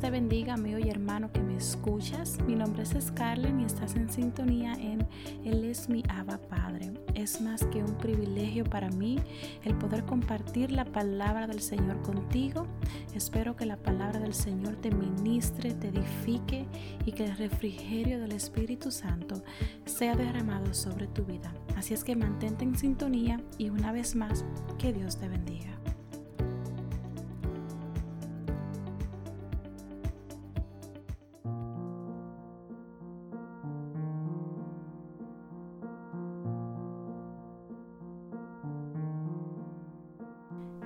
Te bendiga, amigo y hermano que me escuchas. Mi nombre es Scarlett y estás en sintonía en Él es mi Abba Padre. Es más que un privilegio para mí el poder compartir la palabra del Señor contigo. Espero que la palabra del Señor te ministre, te edifique y que el refrigerio del Espíritu Santo sea derramado sobre tu vida. Así es que mantente en sintonía y una vez más, que Dios te bendiga.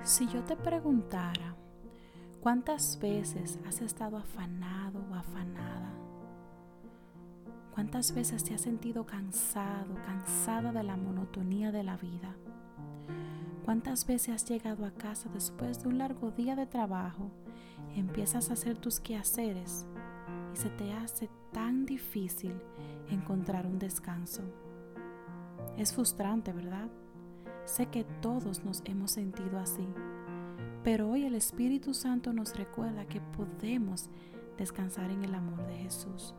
Si yo te preguntara cuántas veces has estado afanado o afanada, cuántas veces te has sentido cansado, cansada de la monotonía de la vida, cuántas veces has llegado a casa después de un largo día de trabajo, empiezas a hacer tus quehaceres y se te hace tan difícil encontrar un descanso. Es frustrante, ¿verdad? Sé que todos nos hemos sentido así, pero hoy el Espíritu Santo nos recuerda que podemos descansar en el amor de Jesús.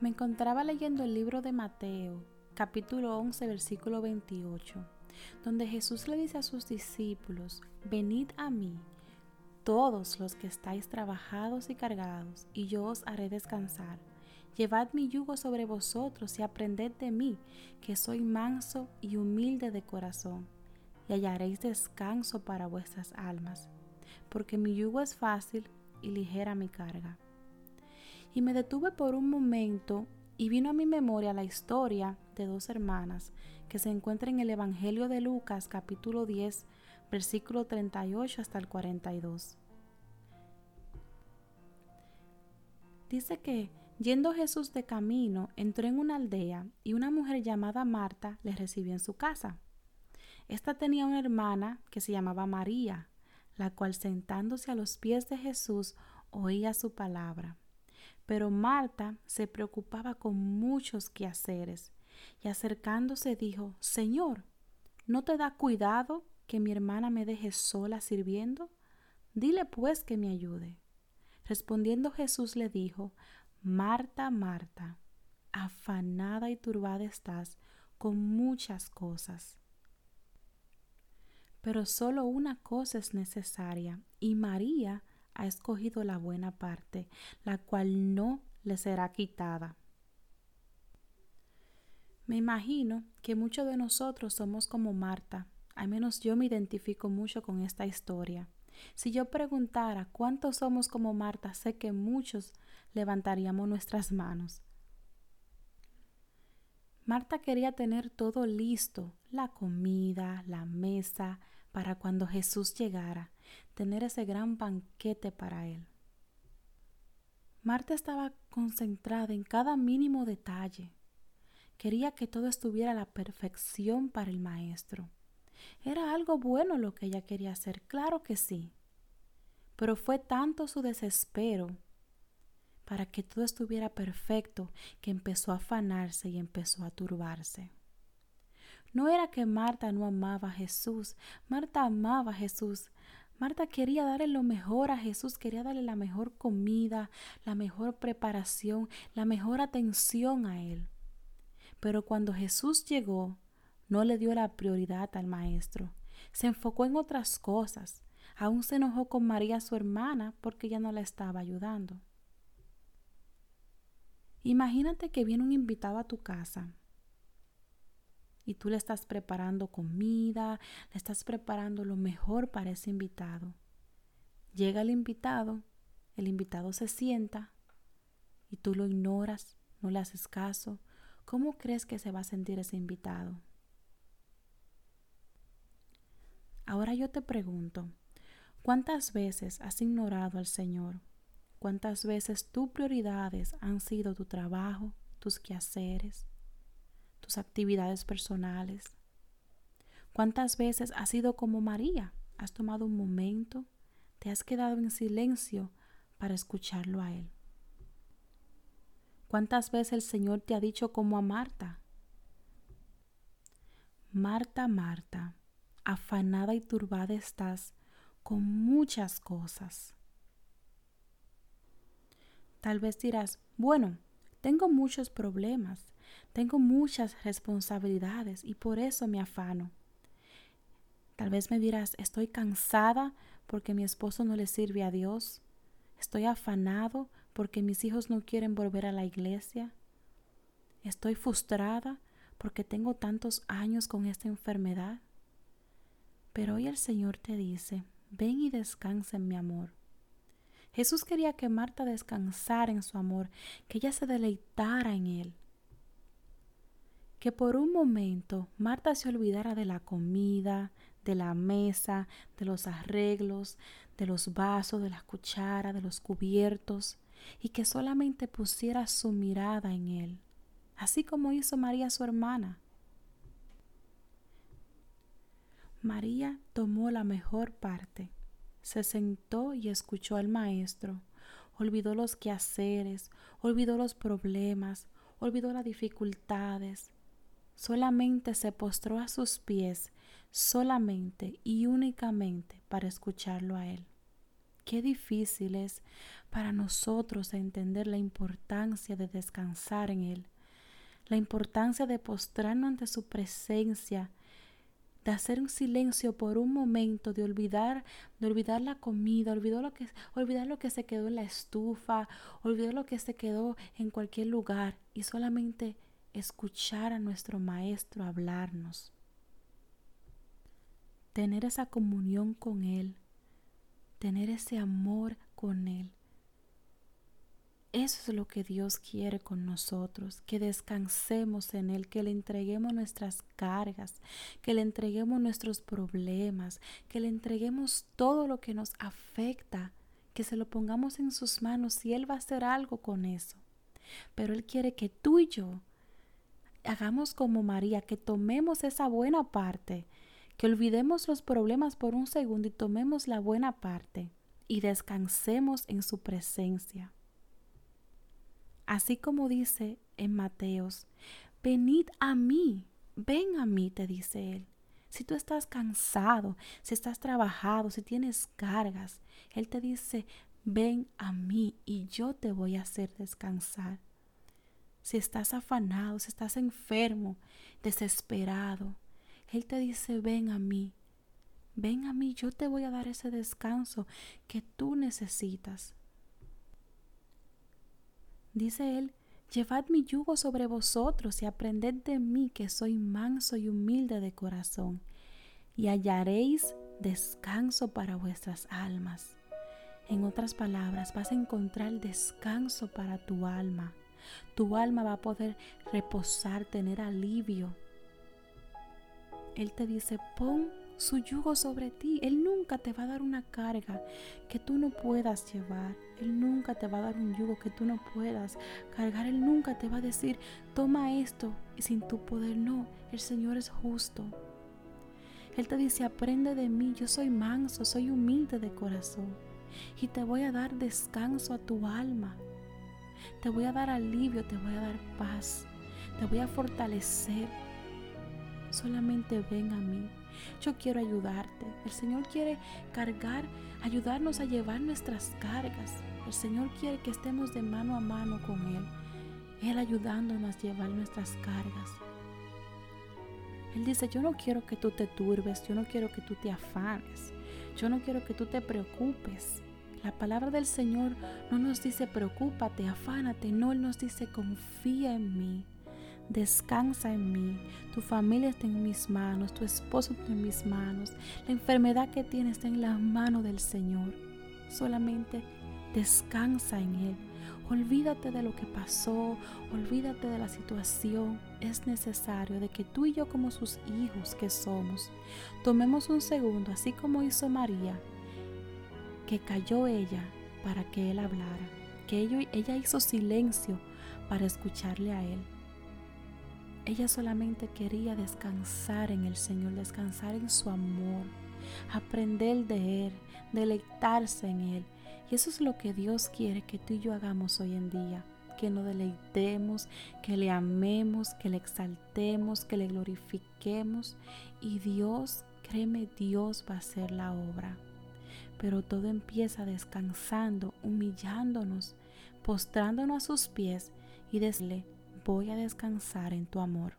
Me encontraba leyendo el libro de Mateo, capítulo 11, versículo 28 donde Jesús le dice a sus discípulos, venid a mí, todos los que estáis trabajados y cargados, y yo os haré descansar. Llevad mi yugo sobre vosotros y aprended de mí, que soy manso y humilde de corazón, y hallaréis descanso para vuestras almas, porque mi yugo es fácil y ligera mi carga. Y me detuve por un momento y vino a mi memoria la historia de dos hermanas que se encuentra en el Evangelio de Lucas capítulo 10, versículo 38 hasta el 42. Dice que, yendo Jesús de camino, entró en una aldea y una mujer llamada Marta le recibió en su casa. Esta tenía una hermana que se llamaba María, la cual sentándose a los pies de Jesús oía su palabra. Pero Marta se preocupaba con muchos quehaceres y acercándose dijo, Señor, ¿no te da cuidado que mi hermana me deje sola sirviendo? Dile pues que me ayude. Respondiendo Jesús le dijo, Marta, Marta, afanada y turbada estás con muchas cosas. Pero solo una cosa es necesaria, y María ha escogido la buena parte, la cual no le será quitada. Me imagino que muchos de nosotros somos como Marta, al menos yo me identifico mucho con esta historia. Si yo preguntara cuántos somos como Marta, sé que muchos levantaríamos nuestras manos. Marta quería tener todo listo, la comida, la mesa, para cuando Jesús llegara, tener ese gran banquete para él. Marta estaba concentrada en cada mínimo detalle, Quería que todo estuviera a la perfección para el maestro. Era algo bueno lo que ella quería hacer, claro que sí. Pero fue tanto su desespero para que todo estuviera perfecto que empezó a afanarse y empezó a turbarse. No era que Marta no amaba a Jesús, Marta amaba a Jesús. Marta quería darle lo mejor a Jesús, quería darle la mejor comida, la mejor preparación, la mejor atención a Él. Pero cuando Jesús llegó, no le dio la prioridad al maestro. Se enfocó en otras cosas. Aún se enojó con María, su hermana, porque ya no la estaba ayudando. Imagínate que viene un invitado a tu casa y tú le estás preparando comida, le estás preparando lo mejor para ese invitado. Llega el invitado, el invitado se sienta y tú lo ignoras, no le haces caso, ¿Cómo crees que se va a sentir ese invitado? Ahora yo te pregunto, ¿cuántas veces has ignorado al Señor? ¿Cuántas veces tus prioridades han sido tu trabajo, tus quehaceres, tus actividades personales? ¿Cuántas veces has sido como María? Has tomado un momento, te has quedado en silencio para escucharlo a Él. ¿Cuántas veces el Señor te ha dicho como a Marta? Marta, Marta, afanada y turbada estás con muchas cosas. Tal vez dirás, bueno, tengo muchos problemas, tengo muchas responsabilidades y por eso me afano. Tal vez me dirás, estoy cansada porque mi esposo no le sirve a Dios. Estoy afanado porque mis hijos no quieren volver a la iglesia. Estoy frustrada porque tengo tantos años con esta enfermedad. Pero hoy el Señor te dice, ven y descansa en mi amor. Jesús quería que Marta descansara en su amor, que ella se deleitara en él. Que por un momento Marta se olvidara de la comida, de la mesa, de los arreglos, de los vasos, de las cucharas, de los cubiertos, y que solamente pusiera su mirada en Él, así como hizo María su hermana. María tomó la mejor parte, se sentó y escuchó al Maestro, olvidó los quehaceres, olvidó los problemas, olvidó las dificultades, solamente se postró a sus pies solamente y únicamente para escucharlo a Él. Qué difícil es para nosotros entender la importancia de descansar en Él, la importancia de postrarnos ante su presencia, de hacer un silencio por un momento, de olvidar, de olvidar la comida, olvidar lo que, olvidar lo que se quedó en la estufa, olvidar lo que se quedó en cualquier lugar y solamente escuchar a nuestro Maestro hablarnos. Tener esa comunión con Él, tener ese amor con Él. Eso es lo que Dios quiere con nosotros, que descansemos en Él, que le entreguemos nuestras cargas, que le entreguemos nuestros problemas, que le entreguemos todo lo que nos afecta, que se lo pongamos en sus manos y Él va a hacer algo con eso. Pero Él quiere que tú y yo hagamos como María, que tomemos esa buena parte que olvidemos los problemas por un segundo y tomemos la buena parte y descansemos en su presencia. Así como dice en Mateos, venid a mí, ven a mí, te dice él. Si tú estás cansado, si estás trabajado, si tienes cargas, Él te dice, ven a mí y yo te voy a hacer descansar. Si estás afanado, si estás enfermo, desesperado, él te dice, ven a mí, ven a mí, yo te voy a dar ese descanso que tú necesitas. Dice Él, llevad mi yugo sobre vosotros y aprended de mí que soy manso y humilde de corazón, y hallaréis descanso para vuestras almas. En otras palabras, vas a encontrar descanso para tu alma. Tu alma va a poder reposar, tener alivio él te dice, pon su yugo sobre ti. Él nunca te va a dar una carga que tú no puedas llevar. Él nunca te va a dar un yugo que tú no puedas cargar. Él nunca te va a decir, toma esto y sin tu poder. No, el Señor es justo. Él te dice, aprende de mí, yo soy manso, soy humilde de corazón. Y te voy a dar descanso a tu alma. Te voy a dar alivio, te voy a dar paz. Te voy a fortalecer solamente ven a mí. Yo quiero ayudarte. El Señor quiere cargar, ayudarnos a llevar nuestras cargas. El Señor quiere que estemos de mano a mano con Él. Él ayudándonos a llevar nuestras cargas. Él dice, yo no quiero que tú te turbes, yo no quiero que tú te afanes, yo no quiero que tú te preocupes. La palabra del Señor no nos dice preocúpate, afánate, no, Él nos dice confía en mí descansa en mí, tu familia está en mis manos, tu esposo está en mis manos, la enfermedad que tienes está en la mano del Señor. Solamente descansa en Él. Olvídate de lo que pasó, olvídate de la situación. Es necesario de que tú y yo como sus hijos que somos, tomemos un segundo, así como hizo María, que cayó ella para que Él hablara, que ella hizo silencio para escucharle a Él. Ella solamente quería descansar en el Señor, descansar en su amor, aprender de Él, deleitarse en Él. Y eso es lo que Dios quiere que tú y yo hagamos hoy en día. que nos deleitemos, que le amemos, que le exaltemos, que le glorifiquemos. Y Dios, créeme, Dios va a hacer la obra. Pero todo empieza descansando, humillándonos, postrándonos a sus pies y decirle, voy a descansar en tu amor.